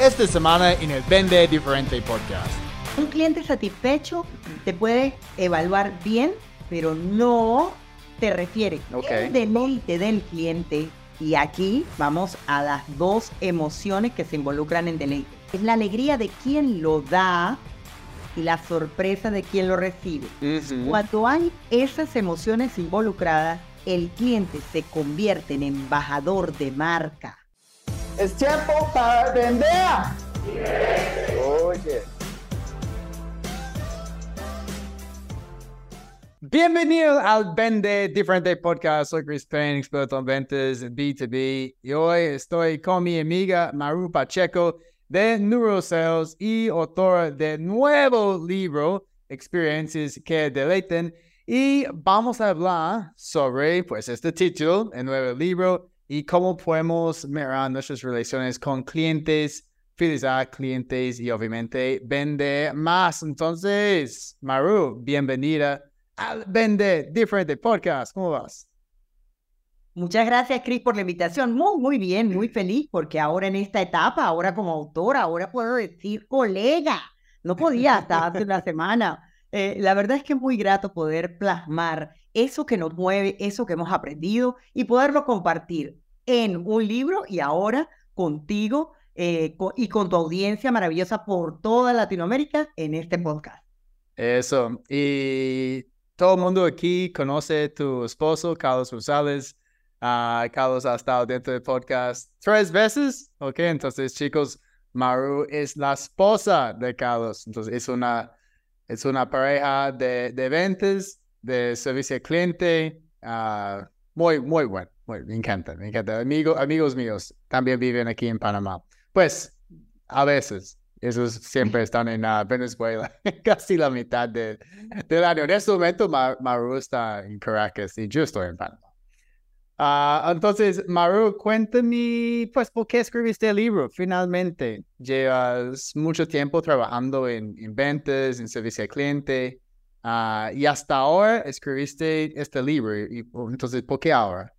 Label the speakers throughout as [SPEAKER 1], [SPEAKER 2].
[SPEAKER 1] esta semana en el Vende Diferente Podcast.
[SPEAKER 2] Un cliente satisfecho te puede evaluar bien, pero no te refiere
[SPEAKER 1] Ok.
[SPEAKER 2] el deleite del cliente. Y aquí vamos a las dos emociones que se involucran en deleite. Es la alegría de quien lo da y la sorpresa de quien lo recibe. Cuando hay esas emociones involucradas, el cliente se convierte en embajador de marca.
[SPEAKER 3] Es tiempo para vender. Oye.
[SPEAKER 1] Bienvenido al Vende Diferente Podcast. Soy Chris Payne, experto en ventas B2B. Y hoy estoy con mi amiga Maru Pacheco de Neurosales y autora del nuevo libro Experiencias que deleiten. Y vamos a hablar sobre, pues, este título, el nuevo libro, y cómo podemos mejorar nuestras relaciones con clientes, fidelizar clientes y obviamente vender más. Entonces, Maru, bienvenida al Vende Diferente Podcast. ¿Cómo vas?
[SPEAKER 2] Muchas gracias, Chris, por la invitación. Muy, muy bien, muy feliz, porque ahora en esta etapa, ahora como autora, ahora puedo decir colega. No podía hasta hace una semana. Eh, la verdad es que es muy grato poder plasmar eso que nos mueve, eso que hemos aprendido y poderlo compartir en un libro y ahora contigo eh, y con tu audiencia maravillosa por toda Latinoamérica en este podcast.
[SPEAKER 1] Eso. Y todo el mundo aquí conoce a tu esposo, Carlos Rosales. Ah, Carlos ha estado dentro del podcast tres veces. Ok, entonces, chicos, Maru es la esposa de Carlos. Entonces, es una, es una pareja de, de ventas, de servicio al cliente. ah, muy, muy bueno. Muy, me encanta, me encanta. Amigo, amigos míos también viven aquí en Panamá. Pues, a veces. Esos siempre están en ah, Venezuela, casi la mitad de- del año. En este momento, Ma- Maru está en Caracas y yo estoy en Panamá. Ah, entonces, Maru, cuéntame, pues, ¿por qué escribiste el libro? Finalmente, llevas mucho tiempo trabajando en, en ventas, en servicio al cliente, ah, y hasta ahora escribiste este libro. Y, entonces, ¿por qué ahora?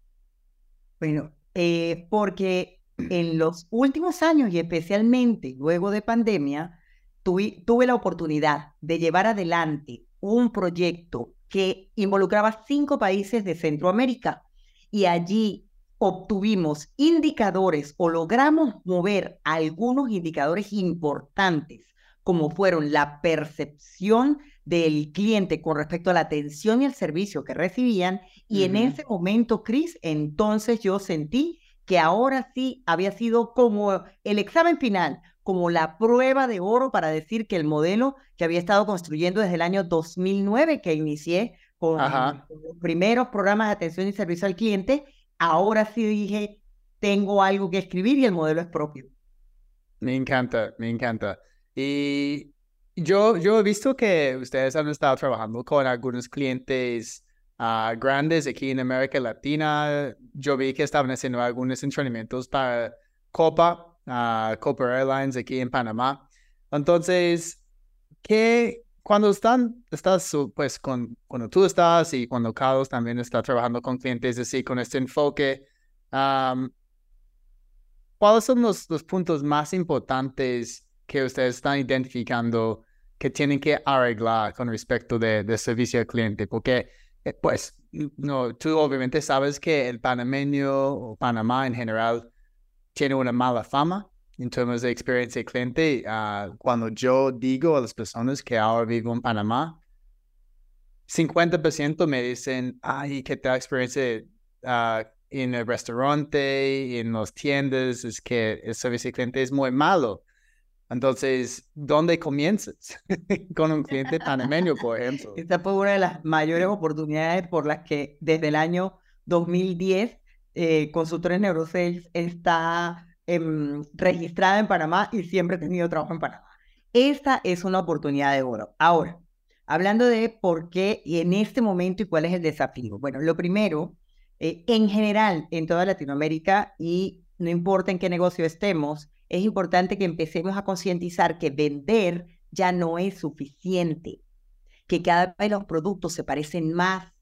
[SPEAKER 2] Bueno, eh, porque en los últimos años y especialmente luego de pandemia, tuvi- tuve la oportunidad de llevar adelante un proyecto que involucraba cinco países de Centroamérica y allí obtuvimos indicadores o logramos mover algunos indicadores importantes, como fueron la percepción del cliente con respecto a la atención y el servicio que recibían. Y en ese momento, Chris, entonces yo sentí que ahora sí había sido como el examen final, como la prueba de oro para decir que el modelo que había estado construyendo desde el año 2009, que inicié con,
[SPEAKER 1] Ajá.
[SPEAKER 2] con los primeros programas de atención y servicio al cliente, ahora sí dije, tengo algo que escribir y el modelo es propio.
[SPEAKER 1] Me encanta, me encanta. Y yo, yo he visto que ustedes han estado trabajando con algunos clientes ah, grandes aquí en América Latina. Yo vi que estaban haciendo algunos entrenamientos para Copa, ah, Copa Airlines aquí en Panamá. Entonces, ¿qué, cuando están, estás, pues, con, cuando tú estás y cuando Carlos también está trabajando con clientes así, con este enfoque, ¿Cuáles son los, los puntos más importantes que ustedes están identificando que tienen que arreglar con respecto de, de servicio al cliente? Porque, eh, pues, no, tú obviamente sabes que el panameño o Panamá en general tiene una mala fama en términos de experiencia de cliente. Ah, cuando yo digo a las personas que ahora vivo en Panamá, 50% me dicen, ay, ¿qué tal experiencia ah, en el restaurante, en las tiendas? Es que el servicio al cliente es muy malo. Entonces, ¿dónde comienzas? Con un cliente panameño, por ejemplo.
[SPEAKER 2] Esta fue una de las mayores oportunidades por las que desde el año 2010 eh, Consultores Neurosales está em, registrada en Panamá y siempre he tenido trabajo en Panamá. Esta es una oportunidad de oro. Ahora, hablando de por qué y en este momento y cuál es el desafío. Bueno, lo primero, eh, en general, en toda Latinoamérica y no importa en qué negocio estemos, es importante que empecemos a concientizar que vender ya no es suficiente, que cada vez los productos se parecen más,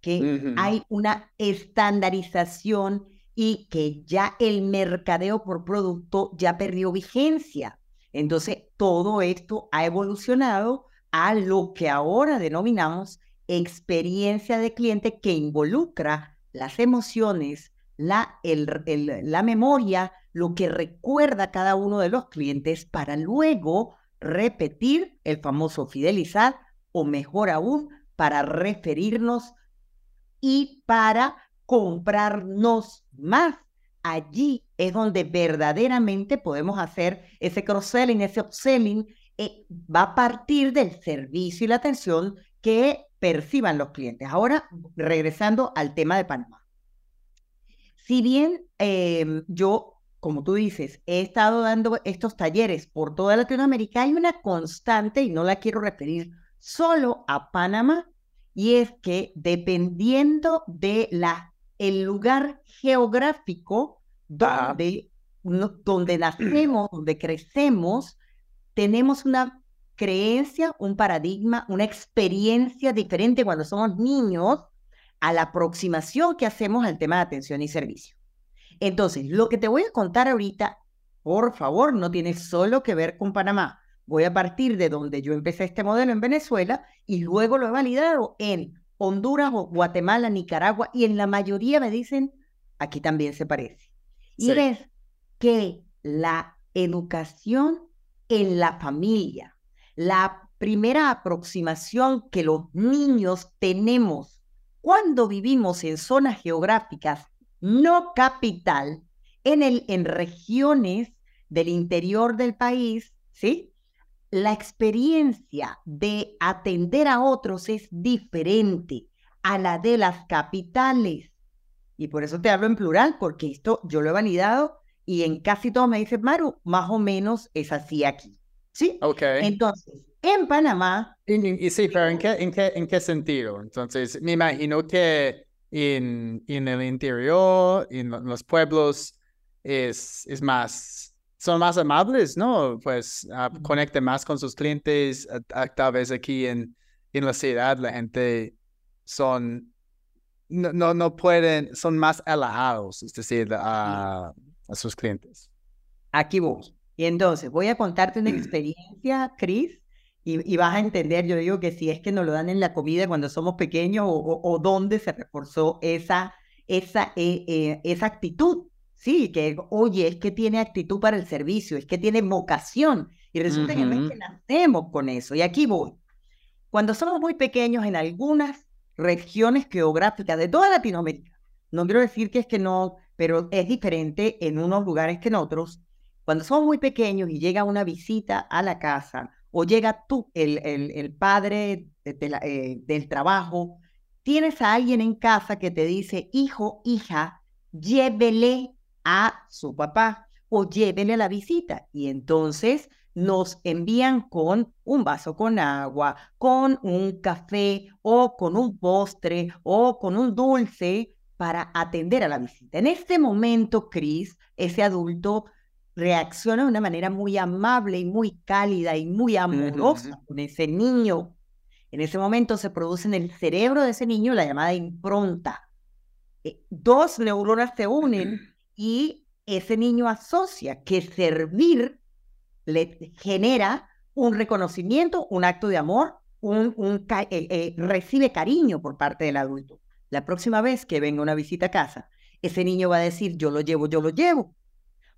[SPEAKER 2] que hay una estandarización y que ya el mercadeo por producto ya perdió vigencia. Entonces, todo esto ha evolucionado a lo que ahora denominamos experiencia de cliente que involucra las emociones, la, la memoria, lo que recuerda cada uno de los clientes para luego repetir el famoso fidelizar o mejor aún, para referirnos y para comprarnos más. Allí es donde verdaderamente podemos hacer ese cross-selling, ese upselling, eh, va a partir del servicio y la atención que perciban los clientes. Ahora, regresando al tema de Panamá. Si bien em, yo, como tú dices, he estado dando estos talleres por toda Latinoamérica, hay una constante, y no la quiero referir solo a Panamá, y es que dependiendo de la, el lugar geográfico donde, donde nacemos, donde crecemos, tenemos una creencia, un paradigma, una experiencia diferente cuando somos niños a la aproximación que hacemos al tema de atención y servicio. Entonces, lo que te voy a contar ahorita, por favor, no tiene solo que ver con Panamá voy a partir de donde yo empecé este modelo en Venezuela y luego lo he validado en Honduras, Guatemala, Nicaragua y en la mayoría me dicen, aquí también se parece. Y ves que la educación en la familia, la primera aproximación que los niños tenemos cuando vivimos en zonas geográficas no capital, en, el, en regiones del interior del país, ¿sí? la experiencia de atender a otros es diferente a la de las capitales. Y por eso te hablo en plural, porque esto yo lo he validado y en casi todos me dicen, Maru, más o menos es así aquí. ¿Sí?
[SPEAKER 1] Ok.
[SPEAKER 2] Entonces, en Panamá.
[SPEAKER 1] Y, sí, pero ¿en qué, en, qué, ¿en qué sentido? Entonces, me imagino que en, en el interior, en los pueblos, es, es más son más amables, ¿no? Pues uh, conecten más con sus clientes. tal vez aquí en, en la ciudad la gente son, no, no, no pueden, son más alejados, es decir, a, a sus clientes.
[SPEAKER 2] Aquí voy. Y entonces voy a contarte una experiencia, Chris, y, y, vas a entender, yo digo que si es que nos lo dan en la comida cuando somos pequeños o, o, dónde se reforzó esa, esa, eh, eh, esa actitud Sí, que oye, es que tiene actitud para el servicio, es que tiene vocación. Y resulta que no es que nacemos con eso. Y aquí voy. Cuando somos muy pequeños en algunas regiones geográficas de toda Latinoamérica, no quiero decir que es que no, pero es diferente en unos lugares que en otros. Cuando somos muy pequeños y llega una visita a la casa o llega tú, el, el, padre eh, del trabajo, tienes a alguien en casa que te dice, hijo, hija, llévele a su papá o llévenle a la visita. Y entonces nos envían con un vaso con agua, con un café o con un postre o con un dulce para atender a la visita. En este momento, Chris, ese adulto reacciona de una manera muy amable y muy cálida y muy amorosa con ese niño. En ese momento se produce en el cerebro de ese niño la llamada impronta. Eh, dos neuronas se unen y ese niño asocia que servir le genera un reconocimiento, un acto de amor, un, eh, eh, recibe cariño por parte del adulto. La próxima vez que venga una visita a casa, ese niño va a decir, yo lo llevo, yo lo llevo,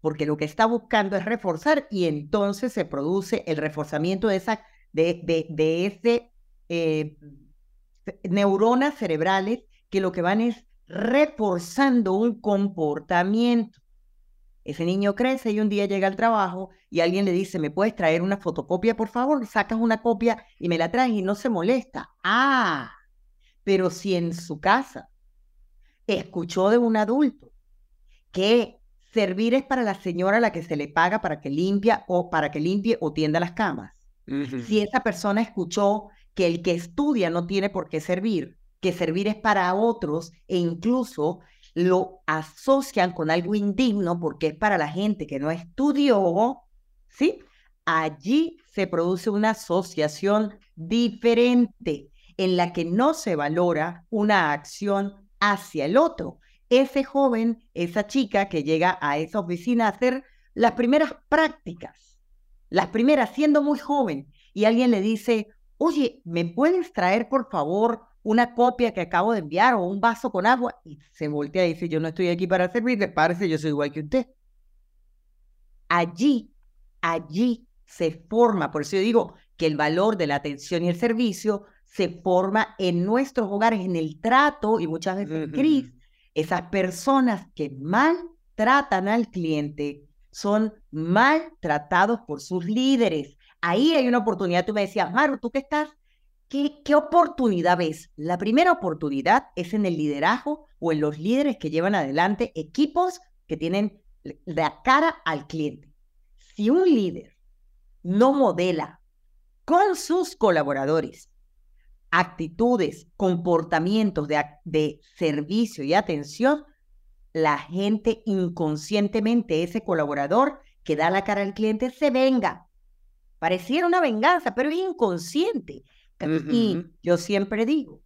[SPEAKER 2] porque lo que está buscando es reforzar y entonces se produce el reforzamiento de, esa, de, de, ese eh, neuronas cerebrales que lo que van es reforzando un comportamiento. Ese niño crece y un día llega al trabajo y alguien le dice, ¿me puedes traer una fotocopia, por favor? Sacas una copia y me la traes y no se molesta. Ah, pero si en su casa escuchó de un adulto que servir es para la señora a la que se le paga para que limpia o para que limpie o tienda las camas. Si esa persona escuchó que el que estudia no tiene por qué servir, que servir es para otros e incluso lo asocian con algo indigno porque es para la gente que no estudió, ¿sí? Allí se produce una asociación diferente en la que no se valora una acción hacia el otro. Ese joven, esa chica que llega a esa oficina a hacer las primeras prácticas, las primeras siendo muy joven, y alguien le dice, oye, ¿me puedes traer por favor una copia que acabo de enviar o un vaso con agua? Y se voltea y dice, yo no estoy aquí para servirle, parece yo soy igual que usted. Allí, allí se forma, por eso yo digo que el valor de la atención y el servicio se forma en nuestros hogares, en el trato y muchas veces, Cris, esas personas que maltratan al cliente son maltratados por sus líderes. Ahí hay una oportunidad. Tú me decías, Maru, ¿tú qué estás? ¿Qué, ¿Qué oportunidad ves? La primera oportunidad es en el liderazgo o en los líderes que llevan adelante equipos que tienen la cara al cliente. Si un líder no modela con sus colaboradores actitudes, comportamientos de, de, servicio y atención, la gente inconscientemente, ese colaborador que da la cara al cliente, se venga. Pareciera una venganza, pero es inconsciente. Y yo siempre digo,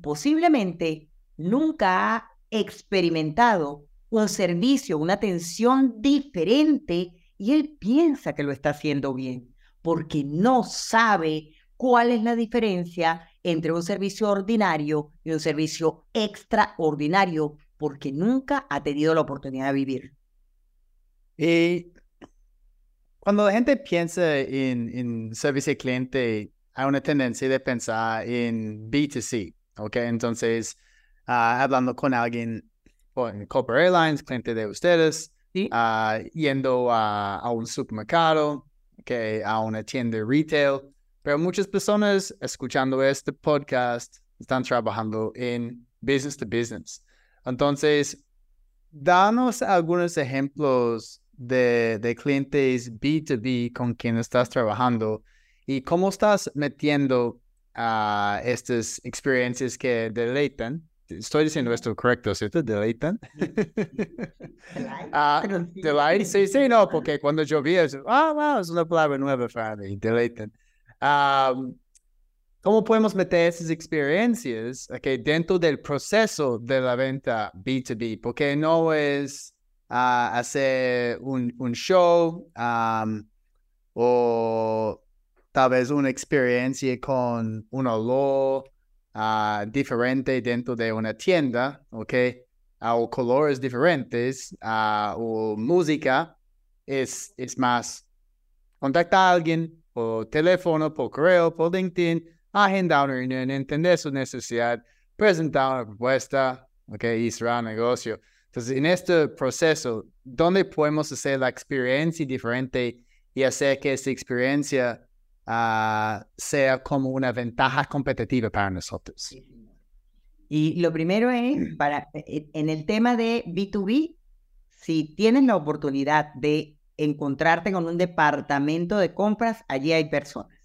[SPEAKER 2] posiblemente nunca ha experimentado un servicio, una atención diferente y él piensa que lo está haciendo bien porque no sabe cuál es la diferencia entre un servicio ordinario y un servicio extraordinario, porque nunca ha tenido la oportunidad de vivir.
[SPEAKER 1] Y cuando la gente piensa en, en servicio al cliente, hay una tendencia de pensar en B2C, ¿ok? Entonces, ah, hablando con alguien en Cooper Airlines, cliente de ustedes, ah, yendo a, a, un supermercado, okay, a una tienda de retail, pero muchas personas escuchando este podcast están trabajando en business to business. Entonces, danos algunos ejemplos de, de clientes B2B con quien estás trabajando y cómo estás metiendo a estas experiencias que deleitan. Estoy diciendo esto correcto, ¿cierto? Deleitan. ah, delight, sí, sí, no, porque cuando yo vi eso, ah, wow, es una palabra nueva para mí, deleitan. ¿Cómo podemos meter esas experiencias dentro del proceso de la venta B2B? Porque no es ah, hacer un, show o tal vez una experiencia con un olor uh, diferente dentro de una tienda, ¿ok? o colores diferentes, o música, es, es más contactar a alguien, por teléfono, por correo, por LinkedIn, agendar una reunión, entender su necesidad, presentar una propuesta, ok, y cerrar negocio. Entonces, en este proceso, ¿dónde podemos hacer la experiencia diferente y hacer que esa experiencia uh, sea como una ventaja competitiva para nosotros?
[SPEAKER 2] Y lo primero es, para, en el tema de B2B, si tienes la oportunidad de encontrarte con un departamento de compras, allí hay personas.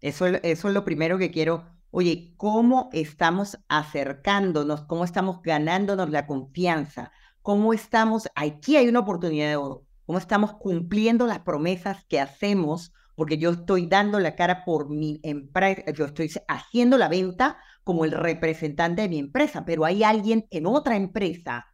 [SPEAKER 2] Eso, es lo primero que quiero. Oye, ¿cómo estamos acercándonos? ¿Cómo estamos ganándonos la confianza? ¿Cómo estamos? Aquí hay una oportunidad de oro. ¿Cómo estamos cumpliendo las promesas que hacemos? Porque yo estoy dando la cara por mi empresa, yo estoy haciendo la venta como el representante de mi empresa, pero hay alguien en otra empresa,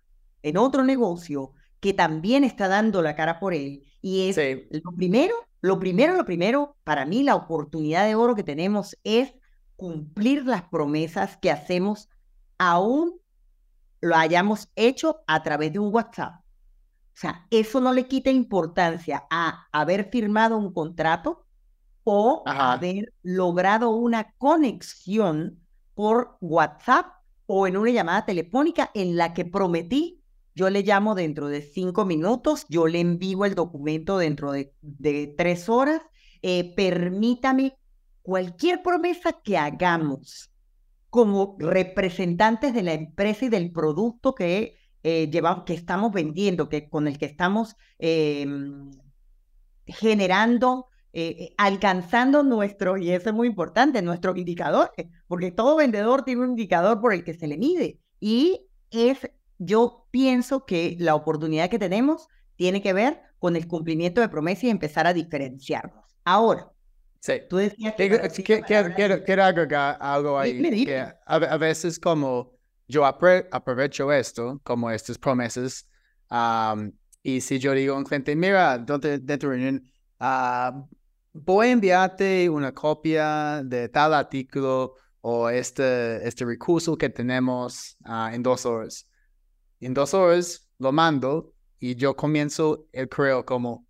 [SPEAKER 2] en otro negocio, que también está dando la cara por él. Y es lo primero, lo primero, lo primero, para mí la oportunidad de oro que tenemos es cumplir las promesas que hacemos aún lo hayamos hecho a través de un WhatsApp. O sea, eso no le quita importancia a haber firmado un contrato o haber logrado una conexión por WhatsApp o en una llamada telefónica en la que prometí yo le llamo dentro de cinco minutos, yo le envío el documento dentro de, tres horas. Eh, permítame cualquier promesa que hagamos como representantes de la empresa y del producto que eh, llevamos, que estamos vendiendo, que con el que estamos em, generando, eh, alcanzando nuestro, y eso es muy importante, nuestros indicadores, porque todo vendedor tiene un indicador por el que se le mide y es yo pienso que la oportunidad que tenemos tiene que ver con el cumplimiento de promesas y empezar a diferenciarnos. Ahora,
[SPEAKER 1] sí. tú decías que... quiero, agregar algo ahí. Que a, veces como yo aprovecho esto como estas promesas. y si yo digo a un cliente, mira, dentro de reunión, uh, voy a enviarte una copia de tal artículo o este, este recurso que tenemos ah, en dos horas. En dos horas lo mando y yo comienzo el correo como,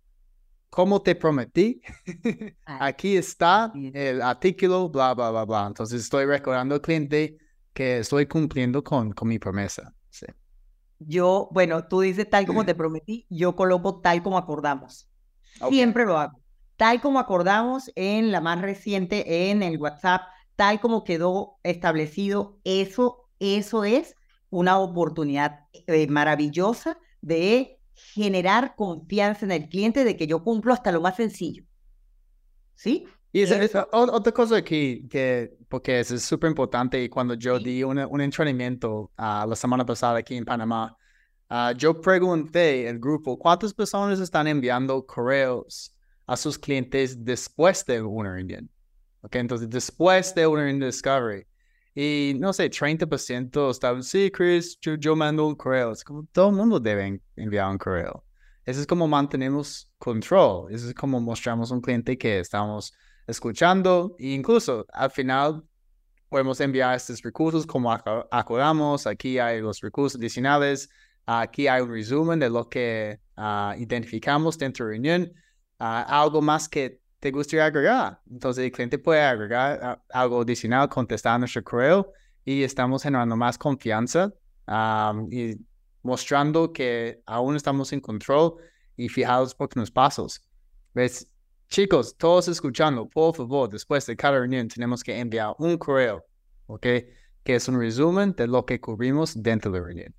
[SPEAKER 1] como te prometí, aquí está el artículo, bla, bla, bla, bla. Entonces estoy recordando al cliente que estoy cumpliendo con, con mi promesa. Sí.
[SPEAKER 2] Yo, bueno, tú dices tal como te prometí, yo coloco tal como acordamos. Siempre lo hago tal como acordamos en la más reciente, en el WhatsApp, tal como quedó establecido, eso, eso es una oportunidad eh, maravillosa de generar confianza en el cliente de que yo cumplo hasta lo más sencillo. ¿Sí?
[SPEAKER 1] Y otra cosa aquí, que, porque es súper importante, y cuando yo di un entrenamiento uh, la semana pasada aquí en Panamá, uh, yo pregunté al grupo, ¿cuántas personas están enviando correos a sus clientes después de una reunión. ¿Ok? Entonces, después de una reunión de Discovery. Y no sé, 30% estaban, sí, Chris, yo, mando un correo. Es como todo el mundo debe enviar un correo. Eso es como mantenemos control. Eso es como mostramos a un cliente que estamos escuchando. E incluso al final podemos enviar estos recursos como acordamos. Aquí hay los recursos adicionales. Aquí hay un resumen de lo que ah, identificamos dentro de la reunión algo más que te gustaría agregar. Entonces el cliente puede agregar algo adicional, contestar nuestro correo y estamos generando más confianza y mostrando que aún estamos en control y fijados por los pasos. ¿Ves? Chicos, todos escuchando, por favor, después de cada reunión tenemos que enviar un correo, ¿ok? Que es un resumen de lo que cubrimos dentro de la reunión.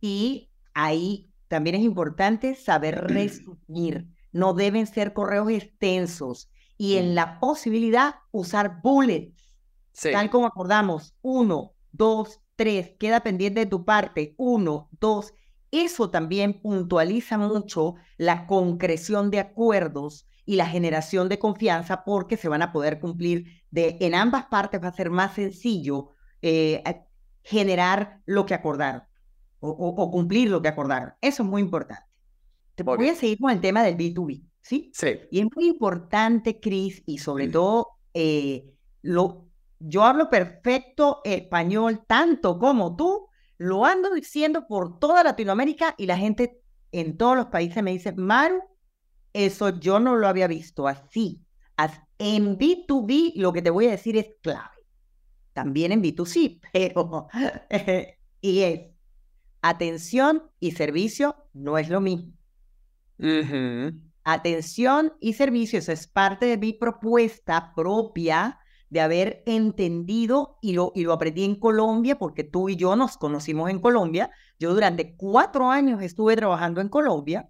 [SPEAKER 2] Y ahí también es importante saber resumir no deben ser correos extensos y en mm. la posibilidad usar bullets, tal como acordamos, uno, dos, tres, queda pendiente de tu parte, uno, dos. Eso también puntualiza mucho la concreción de acuerdos y la generación de confianza porque se van a poder cumplir de en ambas partes va a ser más sencillo eh, generar lo que acordaron o cumplir lo que acordaron. Eso es muy importante. Voy a seguir con el tema del B2B, ¿sí?
[SPEAKER 1] Sí.
[SPEAKER 2] Y es muy importante, Chris, y sobre todo, eh, lo, yo hablo perfecto español, tanto como tú, lo ando diciendo por toda Latinoamérica y la gente en todos los países me dice, Maru, eso yo no lo había visto así. En B2B lo que te voy a decir es clave. También en B2C, pero... y es, atención y servicio no es lo mismo. Atención y servicios es parte de mi propuesta propia de haber entendido y lo, y lo aprendí en Colombia porque tú y yo nos conocimos en Colombia. Yo durante cuatro años estuve trabajando en Colombia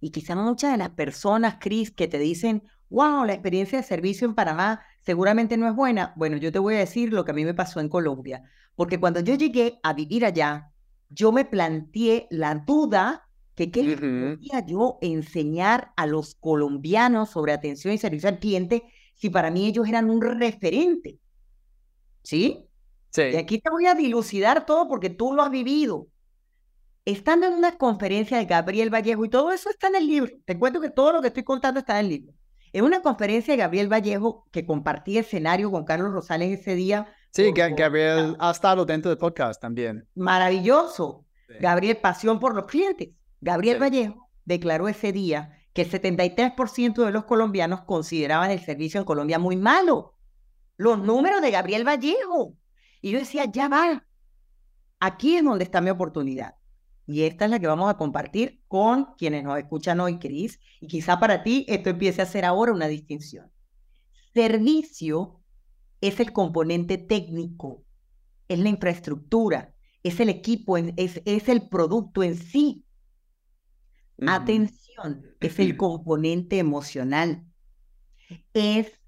[SPEAKER 2] y quizá muchas de las personas, Cris, que te dicen, wow, la experiencia de servicio en Panamá seguramente no es buena. Bueno, yo te voy a decir lo que a mí me pasó en Colombia, porque cuando yo llegué a vivir allá, yo me planteé la duda que qué podía yo enseñar a los colombianos sobre atención y servicio al cliente si para mí ellos eran un referente. ¿Sí?
[SPEAKER 1] Sí.
[SPEAKER 2] Y aquí te voy a dilucidar todo porque tú lo has vivido. Estando en una conferencia de Gabriel Vallejo, y todo eso está en el libro, te cuento que todo lo que estoy contando está en el libro. En una conferencia de Gabriel Vallejo, que compartí escenario con Carlos Rosales ese día.
[SPEAKER 1] Sí, Gabriel ha estado dentro del podcast también.
[SPEAKER 2] Maravilloso. Gabriel, pasión por los clientes. Gabriel Vallejo declaró ese día que el 73% de los colombianos consideraban el servicio en Colombia muy malo. Los números de Gabriel Vallejo. Y yo decía, ya va. Aquí es donde está mi oportunidad. Y esta es la que vamos a compartir con quienes nos escuchan hoy, Cris. Y quizá para ti esto empiece a ser ahora una distinción. Servicio es el componente técnico, es la infraestructura, es el equipo, es, es el producto en sí. Atención es el componente emocional, es,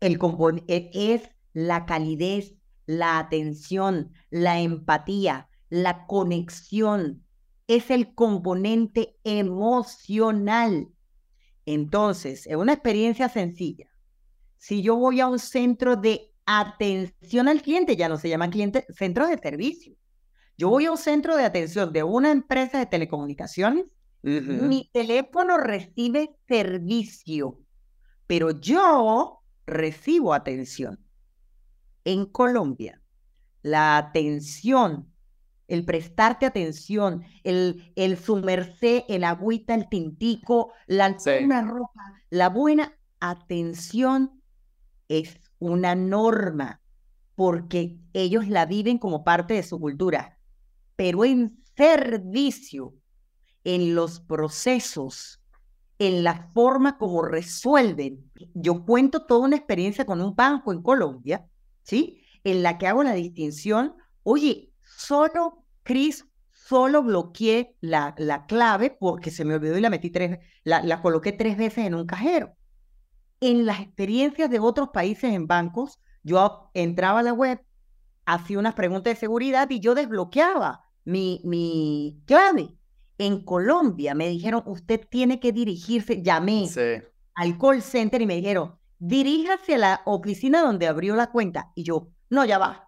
[SPEAKER 2] el e, es la calidez, la atención, la empatía, la conexión, es el componente emocional. Entonces, en una experiencia sencilla, si yo voy a un centro de atención al cliente, ya no se llama cliente, centro de servicio. Yo voy a un centro de atención de una empresa de telecomunicaciones, mi teléfono recibe servicio, pero yo recibo atención. En Colombia, la atención, el prestarte atención, el, el sumercer, el agüita, el tintico, la ropa, la buena atención es una norma porque ellos la viven como parte de su cultura, pero en servicio, en los procesos, en la forma como resuelven. Yo cuento toda una experiencia con un banco en Colombia, ¿sí? En la que hago la distinción, oye, solo, Cris, solo bloqueé la, la clave porque se me olvidó y la metí tres, la, la coloqué tres veces en un cajero. En las experiencias de otros países en bancos, yo entraba a la web, hacía unas preguntas de seguridad y yo desbloqueaba mi, mi clave. En Colombia me dijeron, usted tiene que dirigirse, llamé al call center y me dijeron, diríjase a la oficina donde abrió la cuenta. Y yo, no, ya va.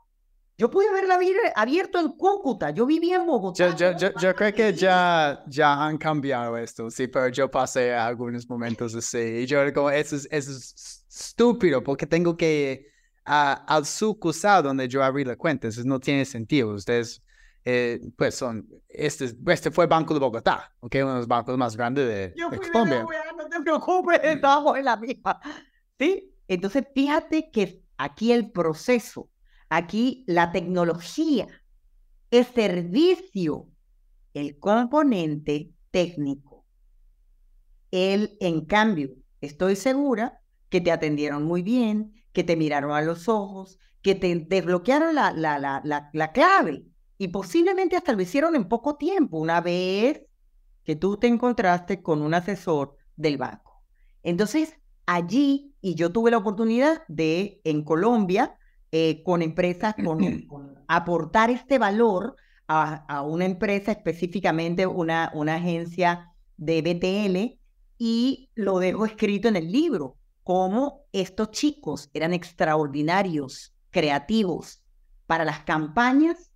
[SPEAKER 2] Yo pude haberla abierto en Cúcuta, yo vivía en Bogotá.
[SPEAKER 1] Yo, yo, yo, creo que ya, ya han cambiado esto, sí, pero yo pasé algunos momentos así. Y yo como, eso es, eso es estúpido, porque tengo que ir al sucursal donde yo abrí la cuenta, eso no tiene sentido. Ustedes eh, pues son, este, este fue Banco de Bogotá, ¿ok? Uno de los bancos más grandes de,
[SPEAKER 2] Yo Colombia. no te preocupes, estamos en la misma. ¿Sí? Entonces, fíjate que aquí el proceso, aquí la tecnología, el servicio, el componente técnico. Él, en cambio, estoy segura que te atendieron muy bien, que te miraron a los ojos, que te desbloquearon la, la, la, la, la clave y posiblemente hasta lo hicieron en poco tiempo, una vez que tú te encontraste con un asesor del banco. Entonces, allí, y yo tuve la oportunidad de, en Colombia, eh, con empresas, con, aportar este valor a, una empresa, específicamente una, una agencia de BTL, y lo dejo escrito en el libro, cómo estos chicos eran extraordinarios, creativos para las campañas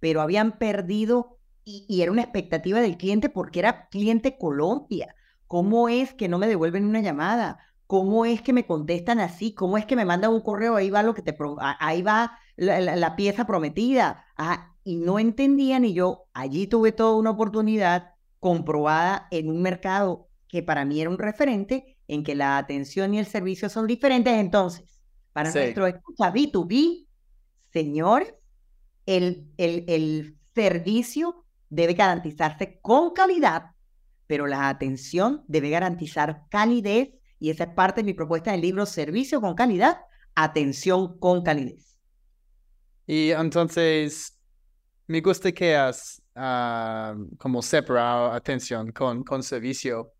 [SPEAKER 2] pero habían perdido y, era una expectativa del cliente porque era cliente Colombia. ¿Cómo es que no me devuelven una llamada? ¿Cómo es que me contestan así? ¿Cómo es que me mandan un correo? Ahí va lo que te ahí va la, pieza prometida. Ah, y no entendían y yo allí tuve toda una oportunidad comprobada en un mercado que para mí era un referente en que la atención y el servicio son diferentes. Entonces, para nuestro escucha B2B, señores, el, el, servicio debe garantizarse con calidad, pero la atención debe garantizar calidez y esa es parte de mi propuesta del libro Servicio con calidad, atención con calidez.
[SPEAKER 1] Y entonces, me gusta que has ah, como separado atención con, con servicio.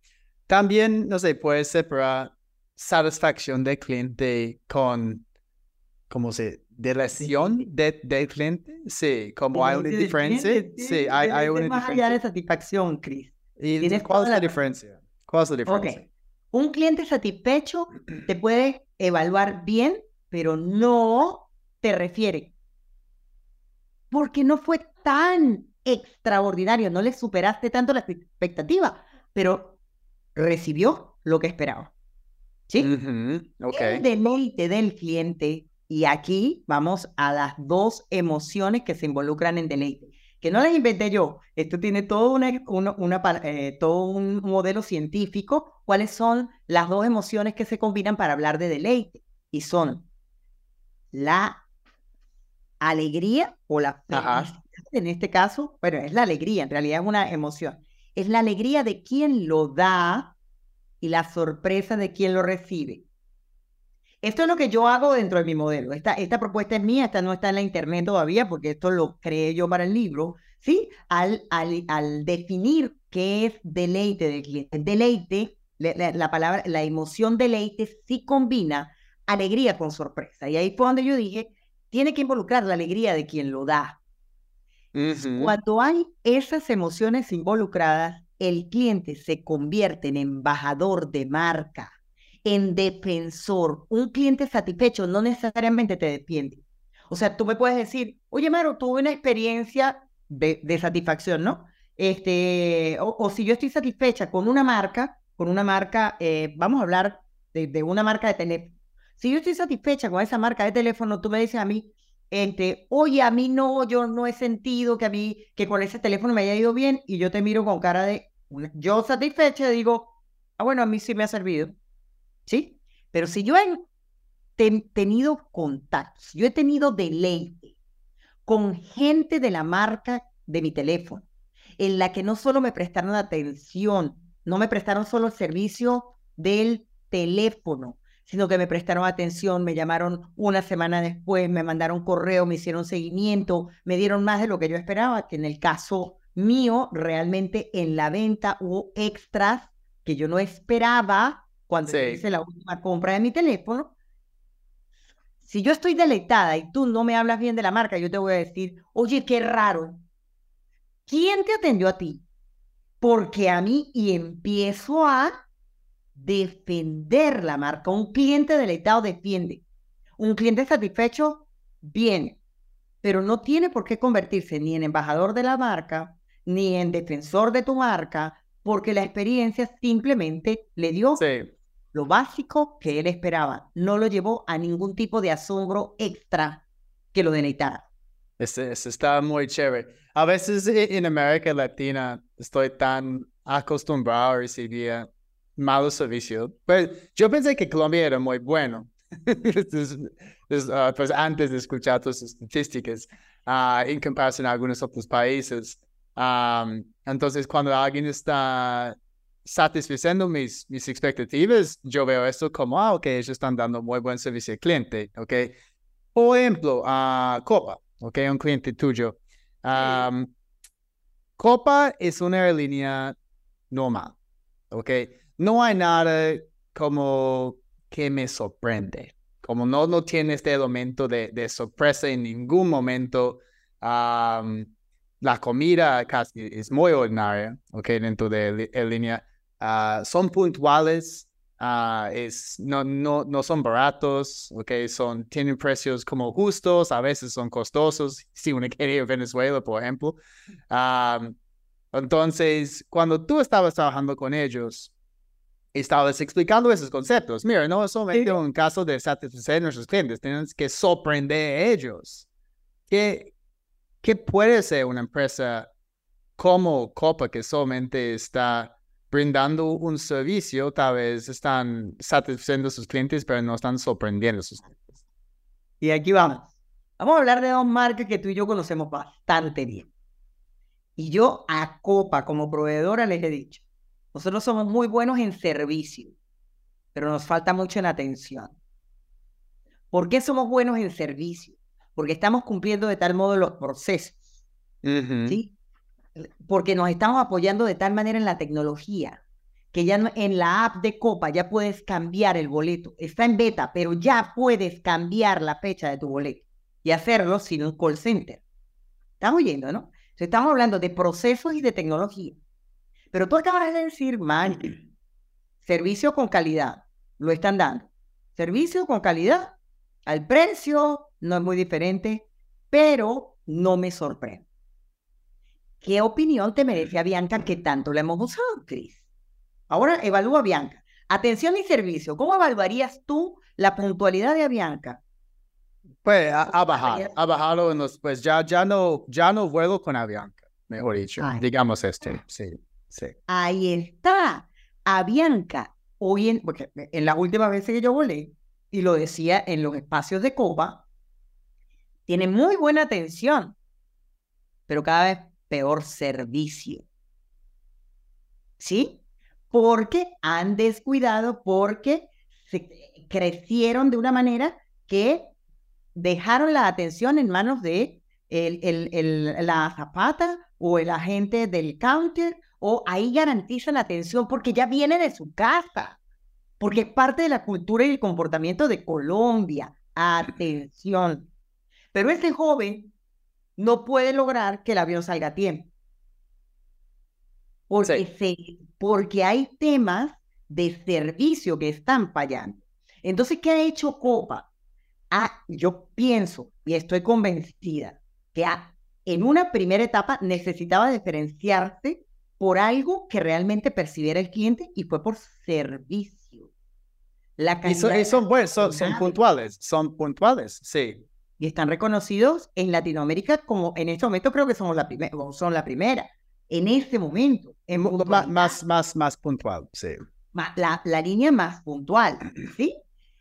[SPEAKER 1] También, no sé, puedes separar satisfacción del cliente con, ¿cómo se de lesión de, del cliente, sí, como hay una diferencia, sí, hay, hay una
[SPEAKER 2] más
[SPEAKER 1] diferencia.
[SPEAKER 2] allá de satisfacción, Chris.
[SPEAKER 1] ¿Y cuál es la, diferencia? ¿Cuál es la diferencia?
[SPEAKER 2] Okay. Un cliente satisfecho te puede evaluar bien, pero no te refiere. Porque no fue tan extraordinario, no le superaste tanto la expectativa, pero recibió lo que esperaba. ¿Sí? El deleite del cliente y aquí vamos a las dos emociones que se involucran en deleite, que no las inventé yo. Esto tiene todo, una, una, eh, todo un modelo científico. ¿Cuáles son las dos emociones que se combinan para hablar de deleite? Y son la alegría o la felicidad, en este caso, bueno, es la alegría, en realidad es una emoción. Es la alegría de quien lo da y la sorpresa de quien lo recibe. Esto es lo que yo hago dentro de mi modelo. Esta, esta propuesta es mía, esta no está en la internet todavía porque esto lo creé yo para el libro. ¿sí? Al, al, al definir qué es deleite del cliente. Deleite, la, palabra, la emoción deleite sí combina alegría con sorpresa. Y ahí fue donde yo dije, tiene que involucrar la alegría de quien lo da. Cuando hay esas emociones involucradas, el cliente se convierte en embajador de marca en defensor. Un cliente satisfecho no necesariamente te defiende. O sea, tú me puedes decir, oye, Maro, tuve una experiencia de, satisfacción, ¿no? Este, o, si yo estoy satisfecha con una marca, con una marca, eh, vamos a hablar de, de, una marca de teléfono. Si yo estoy satisfecha con esa marca de teléfono, tú me dices a mí, este, oye, a mí no, yo no he sentido que a mí, que con ese teléfono me haya ido bien, y yo te miro con cara de, yo satisfecha, digo, ah, bueno, a mí sí me ha servido, ¿sí? Pero si yo he tenido contactos, yo he tenido deleite con gente de la marca de mi teléfono, en la que no solo me prestaron atención, no me prestaron solo el servicio del teléfono, sino que me prestaron atención, me llamaron una semana después, me mandaron correo, me hicieron seguimiento, me dieron más de lo que yo esperaba, que en el caso mío, realmente en la venta hubo extras que yo no esperaba cuando hice la última compra de mi teléfono. Si yo estoy deleitada y tú no me hablas bien de la marca, yo te voy a decir, oye, qué raro, ¿Quién te atendió a ti? Porque a mí y empiezo a defender la marca. Un cliente deleitado defiende. Un cliente satisfecho viene, pero no tiene por qué convertirse ni en embajador de la marca, ni en defensor de tu marca, porque la experiencia simplemente le dio lo básico que él esperaba. No lo llevó a ningún tipo de asombro extra que lo deleitara.
[SPEAKER 1] Ese, está muy chévere. A veces e, en América Latina estoy tan acostumbrado a recibir malos servicios. Pues yo pensé que Colombia era muy bueno. Ah, pues antes de escuchar tus estadísticas, uh, en comparación a algunos otros países. entonces, cuando alguien está satisfaciendo mis, mis expectativas, yo veo esto como, ah, ok, ellos están dando muy buen servicio al cliente, ok. Por ejemplo, a Copa. ¿ok? Un cliente tuyo. Copa es una aerolínea normal, ¿ok? No hay nada como que me sorprende. Como no, no tiene este elemento de, de sorpresa en ningún momento, la comida casi es muy ordinaria, ¿ok? Dentro de la línea. Ah, son puntuales, Uh, es, no, no, no son baratos, okay, son, tienen precios como justos, a veces son costosos, si uno quiere ir a Venezuela, por ejemplo. entonces, cuando tú estabas trabajando con ellos, estabas explicando esos conceptos. Mira, no es solamente un caso de satisfacer a nuestros clientes, tienes que sorprender a ellos. ¿Qué, ¿Qué puede ser una empresa como Copa que solamente está brindando un servicio, tal vez están satisfaciendo a sus clientes, pero no están sorprendiendo a sus clientes.
[SPEAKER 2] Y aquí vamos. Vamos a hablar de dos marcas que tú y yo conocemos bastante bien. Y yo a Copa como proveedora les he dicho, nosotros somos muy buenos en servicio, pero nos falta mucho en atención. ¿Por qué somos buenos en servicio? Porque estamos cumpliendo de tal modo los procesos. ¿sí? Porque nos estamos apoyando de tal manera en la tecnología que ya en la app de Copa ya puedes cambiar el boleto. Está en beta, pero ya puedes cambiar la fecha de tu boleto y hacerlo sin un call center. Estamos oyendo, ¿no? estamos hablando de procesos y de tecnología. Pero tú acabas de decir, man, servicio con calidad, lo están dando. Servicio con calidad, al precio no es muy diferente, pero no me sorprende. ¿Qué opinión te merece a Bianca que tanto la hemos usado, Cris? Ahora evalúa a Bianca. Atención y servicio. ¿Cómo evaluarías tú la puntualidad de Bianca?
[SPEAKER 1] Pues ha, bajado, ha bajado en los, pues ya, ya no, ya no vuelo con Avianca, mejor dicho, digamos este, sí, sí.
[SPEAKER 2] Ahí está, Avianca, hoy en, porque en la última vez que yo volé, y lo decía en los espacios de Copa, tiene muy buena atención, pero cada vez peor servicio. ¿Sí? Porque han descuidado, porque se crecieron de una manera que dejaron la atención en manos de la zapata o el agente del counter, o ahí garantizan la atención porque ya viene de su casa, porque es parte de la cultura y el comportamiento de Colombia. Atención. Pero ese joven no puede lograr que el avión salga a tiempo. Porque, porque hay temas de servicio que están fallando. Entonces, ¿qué ha hecho Copa? Ah, yo pienso y estoy convencida que en una primera etapa necesitaba diferenciarse por algo que realmente percibiera el cliente y fue por servicio.
[SPEAKER 1] La y son, son, son, puntuales, son puntuales, sí.
[SPEAKER 2] Y están reconocidos en Latinoamérica como en este momento creo que somos la primera, son la primera. En este momento. En
[SPEAKER 1] más, más, más, puntual, sí.
[SPEAKER 2] La, la línea más puntual, ¿sí?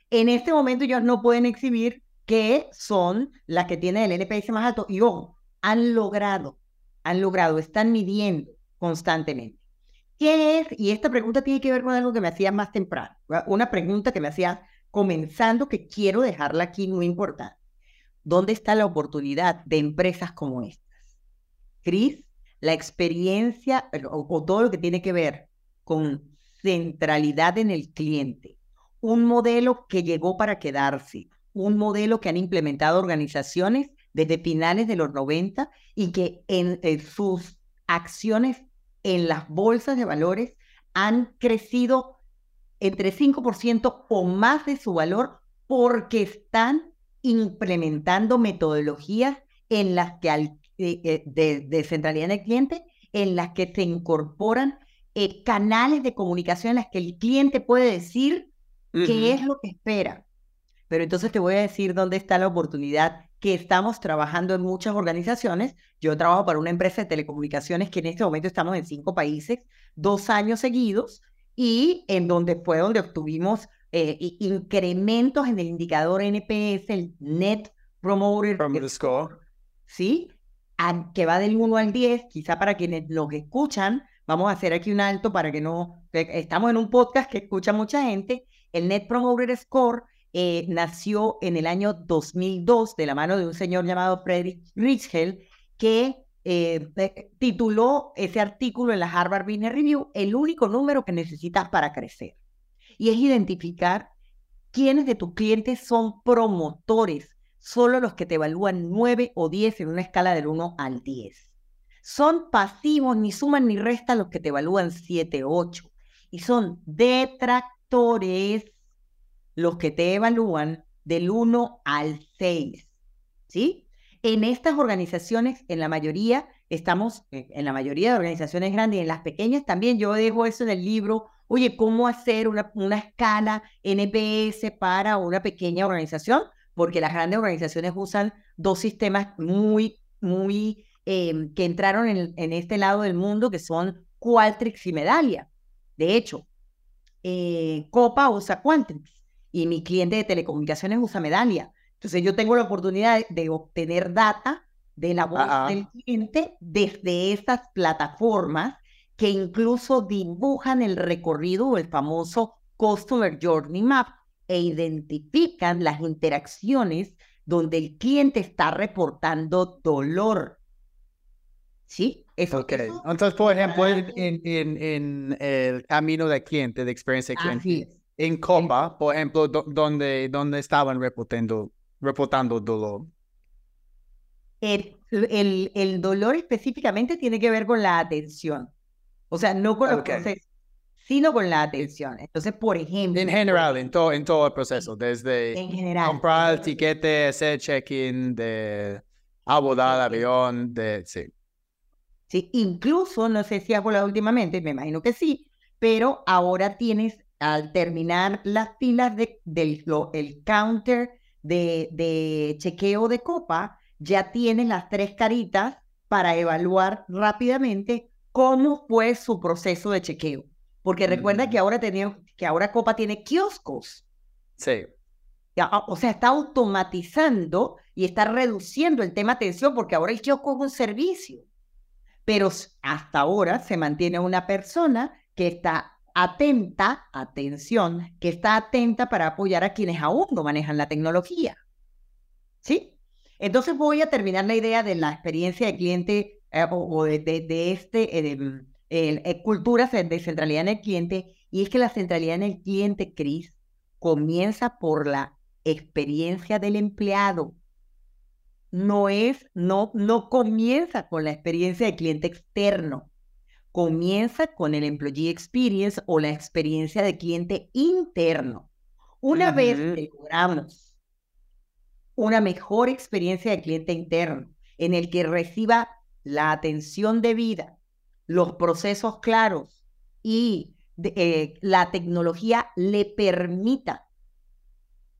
[SPEAKER 2] En este momento ellos no pueden exhibir que son las que tienen el NPS más alto. Y ojo, han logrado, han logrado, están midiendo constantemente. ¿Qué es? Y esta pregunta tiene que ver con algo que me hacías más temprano. Una pregunta que me hacías comenzando que quiero dejarla aquí muy importante. ¿Dónde está la oportunidad de empresas como estas? Cris, la experiencia o, o todo lo que tiene que ver con centralidad en el cliente, un modelo que llegó para quedarse, un modelo que han implementado organizaciones desde finales de los 90 y que en, sus acciones en las bolsas de valores han crecido entre 5% o más de su valor porque están implementando metodologías en las que al, eh, eh, de, centralidad en el cliente, en las que se incorporan eh, canales de comunicación en las que el cliente puede decir qué es lo que espera. Pero entonces te voy a decir dónde está la oportunidad que estamos trabajando en muchas organizaciones. Yo trabajo para una empresa de telecomunicaciones que en este momento estamos en cinco países, dos años seguidos, y en donde fue donde obtuvimos eh, incrementos en el indicador NPS, el Net Promoter,
[SPEAKER 1] Score.
[SPEAKER 2] ¿sí? que va del 1 al 10, quizá para quienes lo escuchan, vamos a hacer aquí un alto para que no, estamos en un podcast que escucha mucha gente, el Net Promoter Score eh, nació en el año 2002 de la mano de un señor llamado Frederick Richel, que eh, tituló ese artículo en la Harvard Business Review, el único número que necesitas para crecer. Y es identificar quiénes de tus clientes son promotores, solo los que te evalúan 9 o 10 en una escala del 1 al 10. Son pasivos, ni suman ni restan los que te evalúan 7 o 8. Y son detractores los que te evalúan del 1 al 6. ¿Sí? En estas organizaciones, en la mayoría, estamos, eh, en la mayoría de organizaciones grandes y en las pequeñas también, yo dejo eso en el libro, oye, ¿cómo hacer una, una escala NPS para una pequeña organización? Porque las grandes organizaciones usan dos sistemas muy, muy, em, que entraron en, en, este lado del mundo, que son Qualtrics y Medallia. De hecho, eh, Copa usa Qualtrics y mi cliente de telecomunicaciones usa Medalia. Entonces yo tengo la oportunidad de, obtener data de la voz del cliente desde estas plataformas que incluso dibujan el recorrido o el famoso Customer Journey Map e identifican las interacciones donde el cliente está reportando dolor. ¿Sí?
[SPEAKER 1] Eso, Entonces, por ejemplo, en, en, en, el camino de cliente, de experiencia de cliente, en Copa, por ejemplo, donde, donde estaban reportando, reportando dolor?
[SPEAKER 2] El, el, el, dolor específicamente tiene que ver con la atención. O sea, no con los procesos, sino con la atención. Entonces, por ejemplo.
[SPEAKER 1] En general, en todo, en todo el proceso, desde
[SPEAKER 2] en general,
[SPEAKER 1] comprar el tiquete, hacer check-in, de abordar el avión, de. Sí.
[SPEAKER 2] Sí, incluso, no sé si hago la últimamente, me imagino que sí, pero ahora tienes al terminar las filas de, del el counter de, de chequeo de copa, ya tienes las tres caritas para evaluar rápidamente cómo fue su proceso de chequeo. Porque recuerda que mm. ahora, tenía, que ahora Copa tiene kioscos.
[SPEAKER 1] Sí.
[SPEAKER 2] O sea, está automatizando y está reduciendo el tema atención porque ahora el kiosco es un servicio. Pero hasta ahora se mantiene una persona que está atenta, atención, que está atenta para apoyar a quienes aún no manejan la tecnología. ¿Sí? Entonces voy a terminar la idea de la experiencia de cliente eh, o, de, de, este, eh, eh, culturas de centralidad en el cliente, y es que la centralidad en el cliente, Cris, comienza por la experiencia del empleado. No es, no, no comienza con la experiencia del cliente externo comienza con el Employee Experience o la experiencia de cliente interno. Una vez que logramos una mejor experiencia de cliente interno, en el que reciba la atención debida, los procesos claros y eh, la tecnología le permita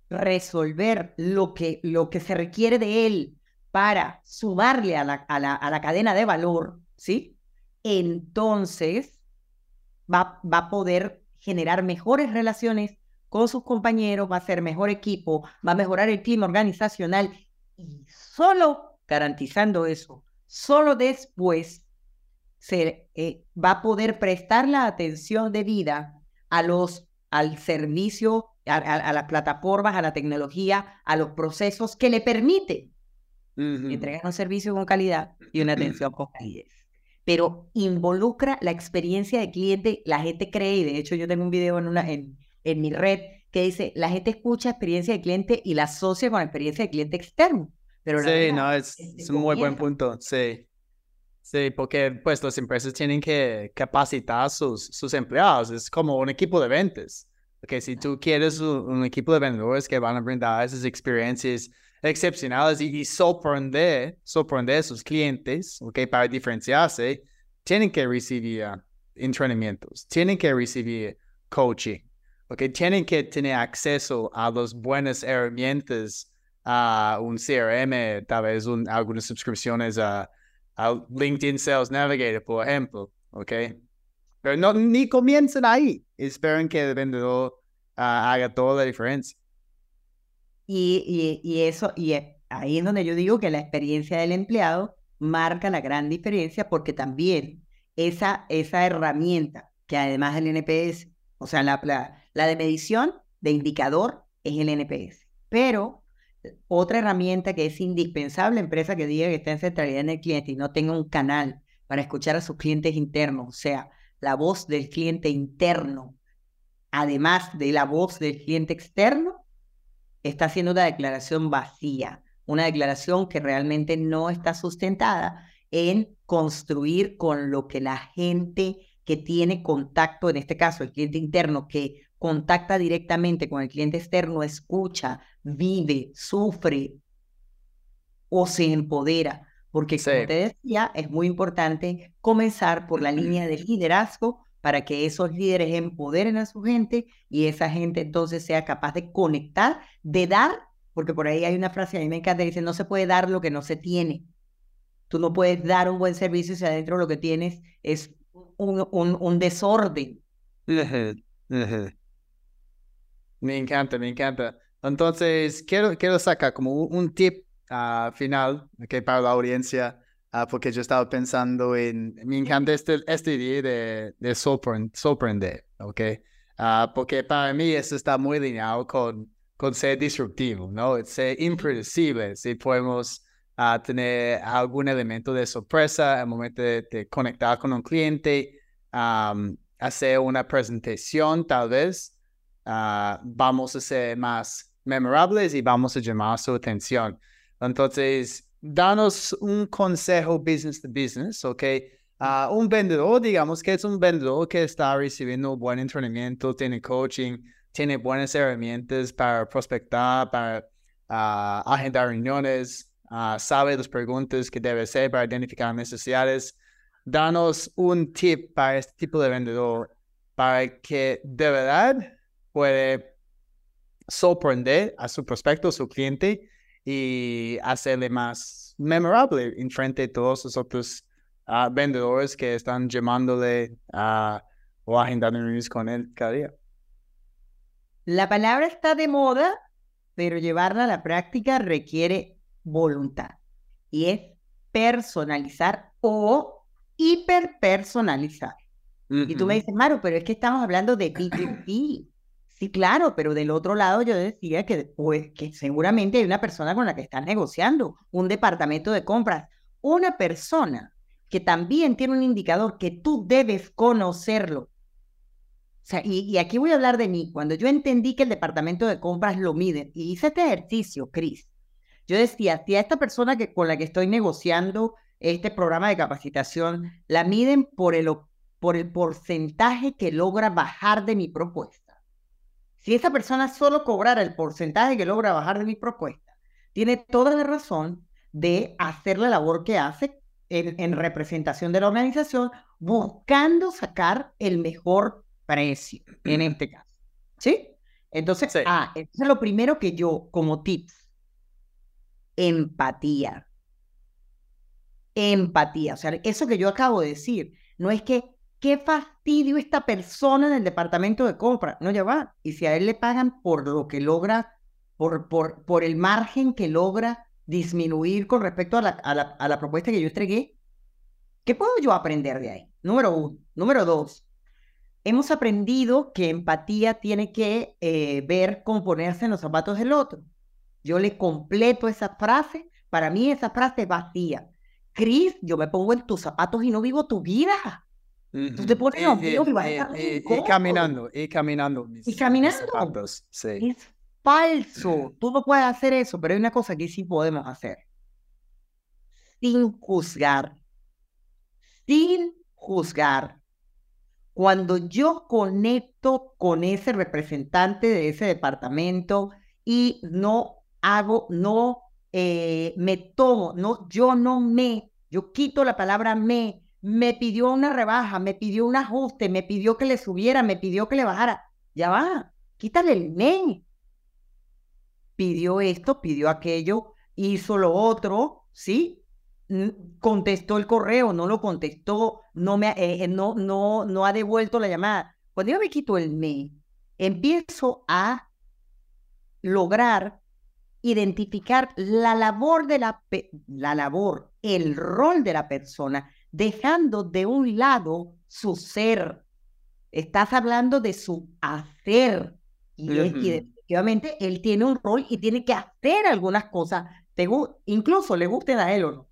[SPEAKER 2] resolver lo que, lo que se requiere de él para sumarle a la, a la, a la cadena de valor, ¿sí? entonces va, va a poder generar mejores relaciones con sus compañeros, va a ser mejor equipo, va a mejorar el clima organizacional y solo garantizando eso, solo después se eh, va a poder prestar la atención debida a los, al servicio, a, las plataformas, a la tecnología, a los procesos que le permiten entregar un servicio con calidad y una atención con calidad pero involucra la experiencia de cliente. La gente cree, y de hecho yo tengo un video en, una, en, en mi red que dice, la gente escucha experiencia de cliente y la asocia con experiencia de cliente externo. Pero
[SPEAKER 1] sí, no, es, es un muy buen punto, sí. Sí, porque pues las empresas tienen que capacitar sus, sus empleados, es como un equipo de ventas. Porque si tú quieres un, un equipo de vendedores que van a brindar esas experiencias excepcionales y, sorprender, sorprender a sus clientes, ¿ok? Para diferenciarse, tienen que recibir entrenamientos, tienen que recibir coaching, ¿ok? Tienen que tener acceso a las buenas herramientas, a un CRM, tal vez algunas suscripciones a, LinkedIn Sales Navigator, por ejemplo, ¿ok? Pero no, ni comiencen ahí, esperen que el vendedor ah, haga toda la diferencia.
[SPEAKER 2] Y, y, eso, y ahí es donde yo digo que la experiencia del empleado marca la gran diferencia porque también esa, esa herramienta que además del NPS, o sea, la, la, de medición de indicador es el NPS. Pero otra herramienta que es indispensable, empresa que diga que está en centralidad en el cliente y no tenga un canal para escuchar a sus clientes internos, o sea, la voz del cliente interno, además de la voz del cliente externo, está haciendo una declaración vacía, una declaración que realmente no está sustentada en construir con lo que la gente que tiene contacto, en este caso el cliente interno, que contacta directamente con el cliente externo, escucha, vive, sufre o se empodera. Porque como te decía, es muy importante comenzar por la línea de liderazgo para que esos líderes empoderen a su gente y esa gente entonces sea capaz de conectar, de dar, porque por ahí hay una frase, a mí me encanta, dice, no se puede dar lo que no se tiene. Tú no puedes dar un buen servicio si adentro lo que tienes es un, un, desorden.
[SPEAKER 1] Me encanta, me encanta. Entonces, quiero, quiero sacar como un, tip uh, final okay, para la audiencia Ah, porque yo estaba pensando en, me encanta este, este idea de, de sorprender, ¿ok? Uh, porque para mí eso está muy alineado con, con ser disruptivo, ¿no? Ser impredecible, si podemos tener algún elemento de sorpresa al momento de, conectar con un cliente, hacer una presentación tal vez, vamos a ser más memorables y vamos a llamar su atención. Entonces, danos un consejo business to business, ¿ok? Uh, un vendedor, digamos que es un vendedor que está recibiendo buen entrenamiento, tiene coaching, tiene buenas herramientas para prospectar, para uh, agendar reuniones, sabe las preguntas que debe hacer para identificar necesidades. Danos un tip para este tipo de vendedor para que de verdad puede sorprender a su prospecto, su cliente, y hacerle más memorable en frente de todos los otros ah, vendedores que están llamándole a o agendando reuniones con él cada día.
[SPEAKER 2] La palabra está de moda, pero llevarla a la práctica requiere voluntad y es personalizar o hiperpersonalizar. Y tú me dices, Maru, pero es que estamos hablando de B2B. Sí, claro, pero del otro lado yo decía que, pues, que seguramente hay una persona con la que estás negociando, un departamento de compras, una persona que también tiene un indicador que tú debes conocerlo. O sea, y, aquí voy a hablar de mí. Cuando yo entendí que el departamento de compras lo mide y hice este ejercicio, Cris, yo decía, si a esta persona que, con la que estoy negociando este programa de capacitación la miden por el por el porcentaje que logra bajar de mi propuesta. Si esa persona solo cobrara el porcentaje que logra bajar de mi propuesta, tiene toda la razón de hacer la labor que hace en, en representación de la organización, buscando sacar el mejor precio en este caso. ¿Sí? Entonces,
[SPEAKER 1] Sí.
[SPEAKER 2] ah, eso es lo primero que yo, como tips, empatía. Empatía. O sea, eso que yo acabo de decir, no es que, qué fastidio esta persona en el departamento de compra. No, ya. Y si a él le pagan por lo que logra, por, por, por el margen que logra disminuir con respecto a la, a la, a la propuesta que yo entregué, ¿qué puedo yo aprender de ahí? Número uno. Número dos, hemos aprendido que empatía tiene que eh, ver con ponerse en los zapatos del otro. Yo le completo esa frase. Para mí esa frase es vacía. Cris, yo me pongo en tus zapatos y no vivo tu vida. Tú te pones
[SPEAKER 1] Y-
[SPEAKER 2] los
[SPEAKER 1] y-
[SPEAKER 2] y vas a
[SPEAKER 1] y-
[SPEAKER 2] estar
[SPEAKER 1] y- y caminando, y caminando. mis- mis
[SPEAKER 2] caminando.
[SPEAKER 1] zapatos, Sí.
[SPEAKER 2] Es falso. Tú no puedes hacer eso, pero hay una cosa que sí podemos hacer. Sin juzgar. Sin juzgar. Cuando yo conecto con ese representante de ese departamento y no hago, no eh, me tomo, no, yo no me, yo quito la palabra me, me pidió una rebaja, me pidió un ajuste, me pidió que le subiera, me pidió que le bajara. Ya va, quítale el me. Pidió esto, pidió aquello, hizo lo otro, ¿sí? Contestó el correo, no lo contestó, no, me, eh, eh, no, no, no ha devuelto la llamada. Cuando yo me quito el me, empiezo a lograr identificar la labor de la, la labor, el rol de la persona, dejando de un lado su ser. Estás hablando de su hacer. Y, es- y
[SPEAKER 1] Ujú.
[SPEAKER 2] definitivamente él tiene un rol y tiene que hacer algunas cosas, te incluso le gusten a él o no.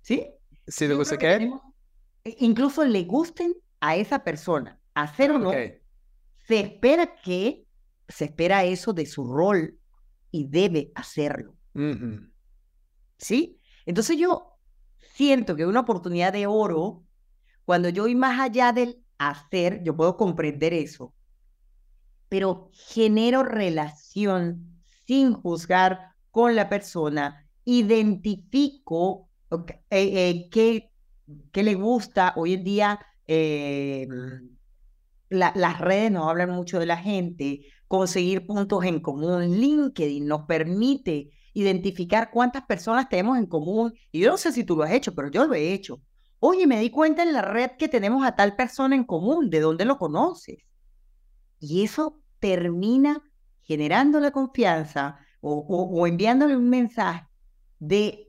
[SPEAKER 2] ¿Sí?
[SPEAKER 1] ¿Sí te
[SPEAKER 2] Yo
[SPEAKER 1] gusta
[SPEAKER 2] creo que
[SPEAKER 1] qué?
[SPEAKER 2] tenemos- e- incluso le gusten a esa persona, hacer o no, se espera que, se espera eso de su rol y debe hacerlo. ¿sí? Entonces yo siento que una oportunidad de oro, cuando yo voy más allá del hacer, yo puedo comprender eso, pero genero relación sin juzgar con la persona, identifico eh, eh, qué, qué le gusta hoy en día. eh, la- las redes nos hablan mucho de la gente, conseguir puntos en común. LinkedIn nos permite identificar cuántas personas tenemos en común. Y yo no sé si tú lo has hecho, pero yo lo he hecho. Oye, me di cuenta en la red que tenemos a tal persona en común, ¿de dónde lo conoces? Y eso termina generando la confianza o, enviándole un mensaje de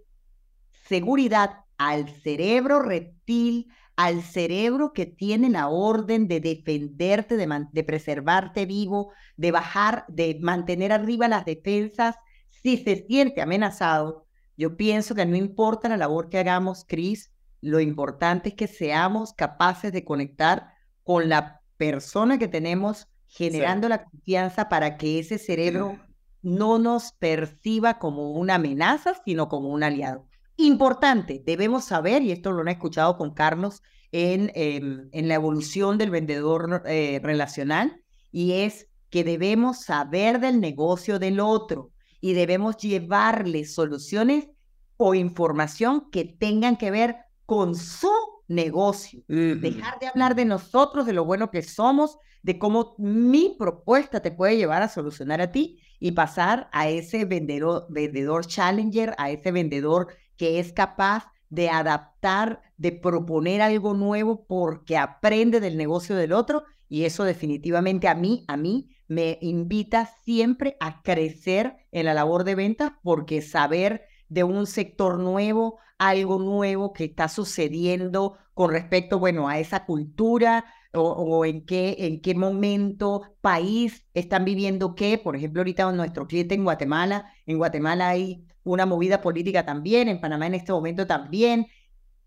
[SPEAKER 2] seguridad al cerebro reptil, al cerebro que tiene la orden de defenderte, de preservarte vivo, de bajar, de mantener arriba las defensas. Si se siente amenazado, yo pienso que no importa la labor que hagamos, Cris, lo importante es que seamos capaces de conectar con la persona que tenemos, generando la confianza para que ese cerebro no nos perciba como una amenaza, sino como un aliado. Importante, debemos saber, y esto lo han escuchado con Carlos en, em, en la evolución del vendedor eh, relacional, y es que debemos saber del negocio del otro y debemos llevarle soluciones o información que tengan que ver con su negocio. Dejar de hablar de nosotros, de lo bueno que somos, de cómo mi propuesta te puede llevar a solucionar a ti y pasar a ese vendedor, vendedor challenger, a ese vendedor que es capaz de adaptar, de proponer algo nuevo porque aprende del negocio del otro y eso definitivamente a mí, a mí me invita siempre a crecer en la labor de ventas porque saber de un sector nuevo, algo nuevo que está sucediendo con respecto, bueno, a esa cultura o, en qué, en qué momento, país están viviendo qué. Por ejemplo, ahorita nuestro cliente en Guatemala, en Guatemala hay una movida política también, en Panamá en este momento también.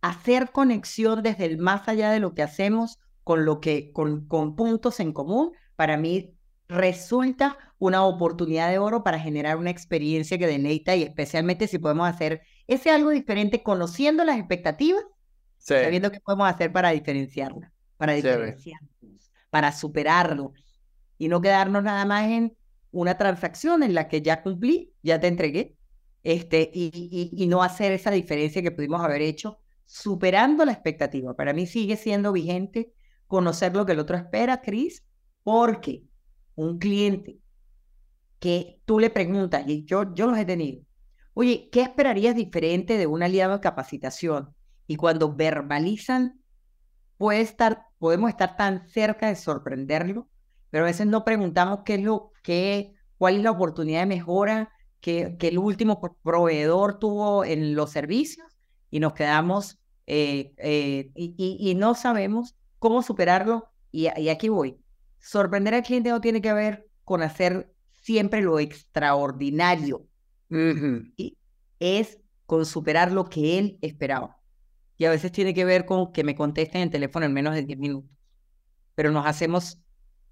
[SPEAKER 2] Hacer conexión desde el más allá de lo que hacemos con lo que, con, con puntos en común, para mí resulta una oportunidad de oro para generar una experiencia que deleita y especialmente si podemos hacer ese algo diferente conociendo las expectativas,
[SPEAKER 1] Sí.
[SPEAKER 2] sabiendo qué podemos hacer para diferenciarla. para diferenciarnos, para superarlos y no quedarnos nada más en una transacción en la que ya cumplí, ya te entregué, este, y, y, no hacer esa diferencia que pudimos haber hecho superando la expectativa. Para mí sigue siendo vigente conocer lo que el otro espera, Cris, porque un cliente que tú le preguntas, y yo, yo los he tenido, oye, ¿qué esperarías diferente de un aliado de capacitación? Y cuando verbalizan, puede estar, podemos estar tan cerca de sorprenderlo, pero a veces no preguntamos qué es lo, qué, cuál es la oportunidad de mejora que, que el último proveedor tuvo en los servicios y nos quedamos eh, eh, y, y, no sabemos cómo superarlo. Y aquí voy. Sorprender al cliente no tiene que ver con hacer siempre lo extraordinario. y es con superar lo que él esperaba. Y a veces tiene que ver con que me contesten el teléfono en menos de 10 minutos. Pero nos hacemos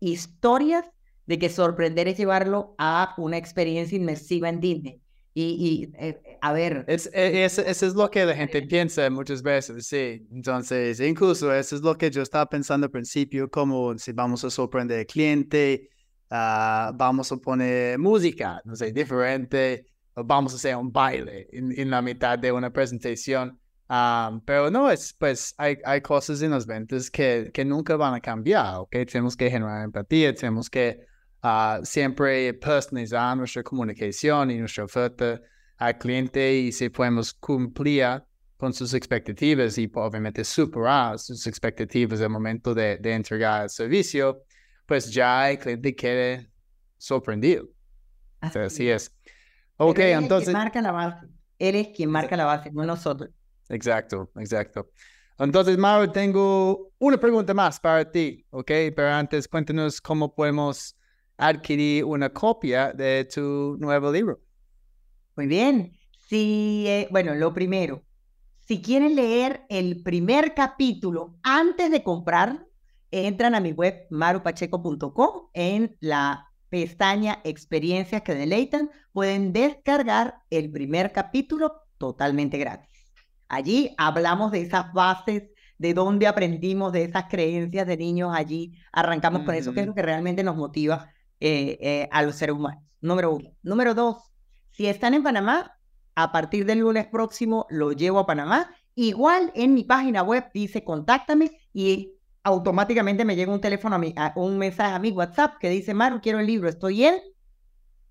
[SPEAKER 2] historias de que sorprender es llevarlo a una experiencia inmersiva en Disney. Y, eh, a ver.
[SPEAKER 1] Es, e, es, eso es lo que la gente piensa muchas veces, sí. Entonces, incluso eso es lo que yo estaba pensando al principio, como si vamos a sorprender al cliente, uh, vamos a poner música, no sé, diferente, vamos a hacer un baile en, en la mitad de una presentación. Um, pero no, es, pues hay, hay cosas en las ventas que, que nunca van a cambiar, ¿ok? Tenemos que generar empatía, tenemos que uh, siempre personalizar nuestra comunicación y nuestra oferta al cliente y si podemos cumplir con sus expectativas y obviamente superar sus expectativas al momento de, de entregar el servicio, pues ya el cliente quede sorprendido. Así, así es.
[SPEAKER 2] Ok, entonces... marca la base. Eres quien marca la base, no nosotros.
[SPEAKER 1] Exacto, exacto. Entonces, Mauro, tengo una pregunta más para ti, ¿ok? Pero antes, cuéntanos cómo podemos adquirir una copia de tu nuevo libro.
[SPEAKER 2] Muy bien. Sí, eh, bueno, lo primero, si quieren leer el primer capítulo antes de comprar, entran a mi web marupacheco.com en la pestaña experiencias que deleitan, pueden descargar el primer capítulo totalmente gratis. Allí hablamos de esas bases, de dónde aprendimos, de esas creencias de niños, allí arrancamos con eso, que es lo que realmente nos motiva eh, eh, a los seres humanos. Número uno. Número dos, si están en Panamá, a partir del lunes próximo lo llevo a Panamá. Igual en mi página web dice contáctame y automáticamente me llega un teléfono a mi, un mensaje a mi WhatsApp que dice, Maru, quiero el libro, estoy en.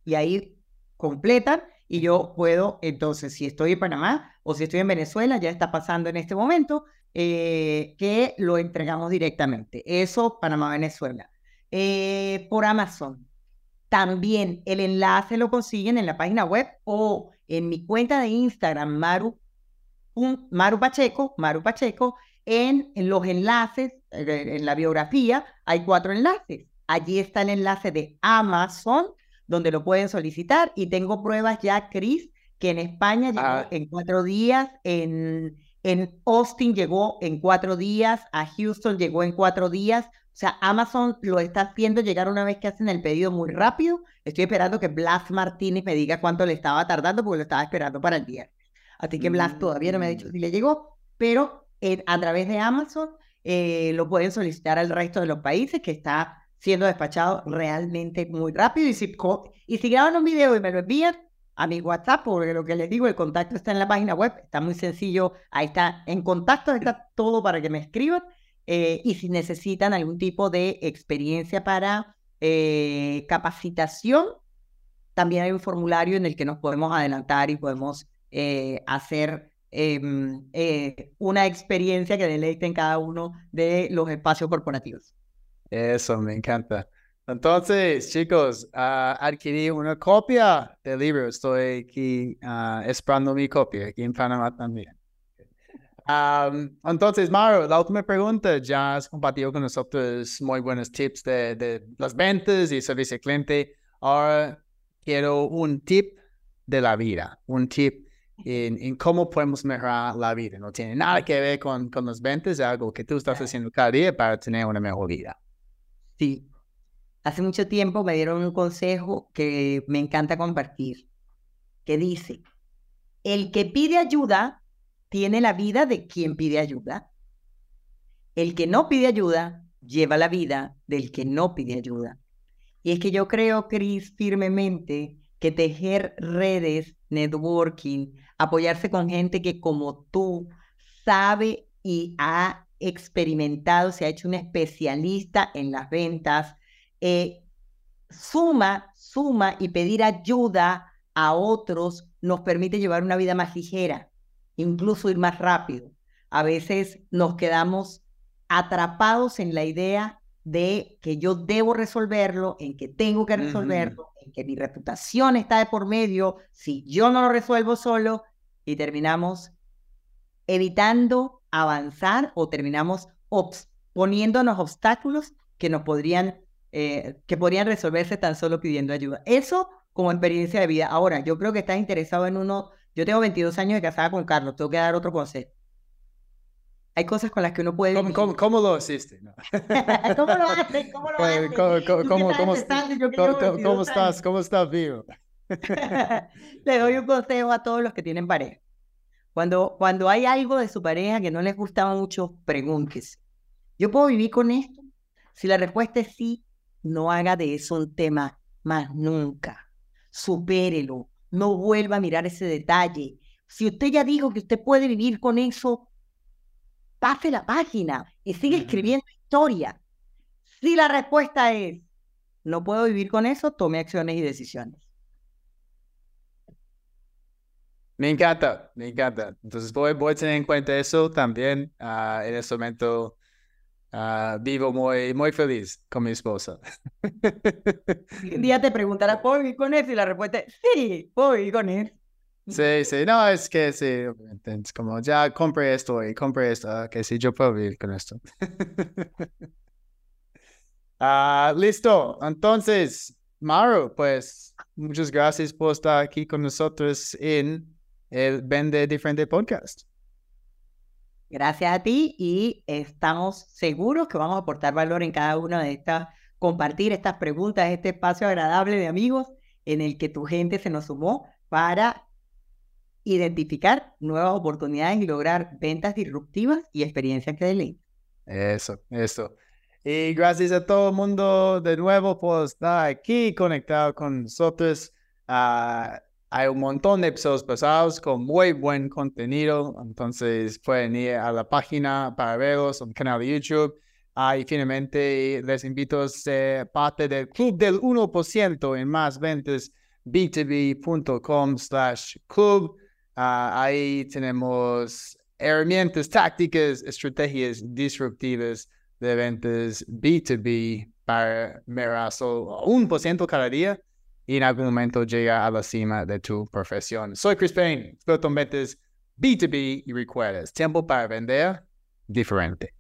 [SPEAKER 2] Y ahí completan y yo puedo, entonces, si estoy en Panamá o si estoy en Venezuela, ya está pasando en este momento, eh, que lo entregamos directamente. Eso, Panamá-Venezuela. Eh, por Amazon. También el enlace lo consiguen en la página web o en mi cuenta de Instagram, Maru, Maru Pacheco, Maru Pacheco, en, en los enlaces, en la biografía, hay cuatro enlaces. Allí está el enlace de Amazon, donde lo pueden solicitar. Y tengo pruebas ya, Chris, que en España llegó ah. en cuatro días, en, en Austin llegó en cuatro días, a Houston llegó en cuatro días. O sea, Amazon lo está haciendo llegar una vez que hacen el pedido muy rápido. Estoy esperando que Blas Martínez me diga cuánto le estaba tardando porque lo estaba esperando para el viernes. Así que Blas todavía no me ha dicho mm. si le llegó, pero eh, a través de Amazon eh, lo pueden solicitar al resto de los países que está siendo despachado realmente muy rápido. Y si, y si graban un video y me lo envían a mi WhatsApp, porque lo que les digo, el contacto está en la página web, está muy sencillo, ahí está en contacto, está todo para que me escriban eh, y si necesitan algún tipo de experiencia para eh, capacitación, también hay un formulario en el que nos podemos adelantar y podemos eh, hacer em, una experiencia que deleite en cada uno de los espacios corporativos.
[SPEAKER 1] Eso me encanta. Entonces, chicos, uh, adquirí una copia del libro. Estoy aquí ah, esperando mi copia, aquí en Panamá también entonces, Mario, la última pregunta, ya has compartido con nosotros muy buenos tips de, de las ventas y servicio al cliente. Ahora quiero un tip de la vida, un tip en, en, cómo podemos mejorar la vida. No tiene nada que ver con, con las ventas, es algo que tú estás haciendo cada día para tener una mejor vida.
[SPEAKER 2] Sí. Hace mucho tiempo me dieron un consejo que me encanta compartir, que dice, el que pide ayuda tiene la vida de quien pide ayuda. El que no pide ayuda lleva la vida del que no pide ayuda. Y es que yo creo, Cris, firmemente que tejer redes, networking, apoyarse con gente que como tú sabe y ha experimentado, se ha hecho un especialista en las ventas, eh, suma, suma y pedir ayuda a otros nos permite llevar una vida más ligera, incluso ir más rápido. A veces nos quedamos atrapados en la idea de que yo debo resolverlo, en que tengo que resolverlo, en que mi reputación está de por medio, si yo no lo resuelvo solo, y terminamos evitando avanzar o terminamos poniéndonos obstáculos que nos podrían, eh, que podrían resolverse tan solo pidiendo ayuda. Eso como experiencia de vida. Ahora, yo creo que estás interesado en uno, yo tengo 22 años de casada con Carlos, tengo que dar otro consejo. Hay cosas con las que uno puede
[SPEAKER 1] ¿Cómo, cómo, cómo lo hiciste?
[SPEAKER 2] ¿Cómo lo haces? ¿Cómo lo haces?
[SPEAKER 1] ¿Cómo, cómo, cómo estás? ¿Cómo estás, vivo?
[SPEAKER 2] Le doy un consejo a todos los que tienen pareja. Cuando, cuando hay algo de su pareja que no les gustaba mucho, pregúntese. ¿Yo puedo vivir con esto? Si la respuesta es sí, no haga de eso un tema más nunca. Supérelo. No vuelva a mirar ese detalle. Si usted ya dijo que usted puede vivir con eso, pase la página y sigue escribiendo historia. Si la respuesta es no puedo vivir con eso, tome acciones y decisiones.
[SPEAKER 1] Me encanta, me encanta. Entonces voy, voy a tener en cuenta eso también. Ah, en este momento uh, vivo muy, muy feliz con mi esposa.
[SPEAKER 2] Un día te preguntará, ¿puedo vivir con él? Y la respuesta es, sí, puedo vivir con él.
[SPEAKER 1] Sí, sí, no, es que sí, es como ya compré esto y compré esto, ah, que sí, yo puedo vivir con esto. uh, listo, entonces, Maru, pues muchas gracias por estar aquí con nosotros en el Vende Diferente Podcast.
[SPEAKER 2] Gracias a ti y estamos seguros que vamos a aportar valor en cada una de estas, compartir estas preguntas, este espacio agradable de amigos en el que tu gente se nos sumó para identificar nuevas oportunidades y lograr ventas disruptivas y experiencias que den.
[SPEAKER 1] Eso, eso. Y gracias a todo el mundo de nuevo por estar aquí conectado con nosotros. Uh, hay un montón de episodios pasados con muy buen contenido, entonces pueden ir a la página para verlos el canal de YouTube. Ah, y finalmente les invito a ser parte del club del 1% en más ventas b2b.com slash club. Ah, ahí tenemos herramientas, tácticas, estrategias disruptivas de ventas B2B para mejorar un por ciento cada día y en algún momento llega a la cima de tu profesión. Soy Chris Payne, experto en ventas B2B y recuerdas, tiempo para vender diferente.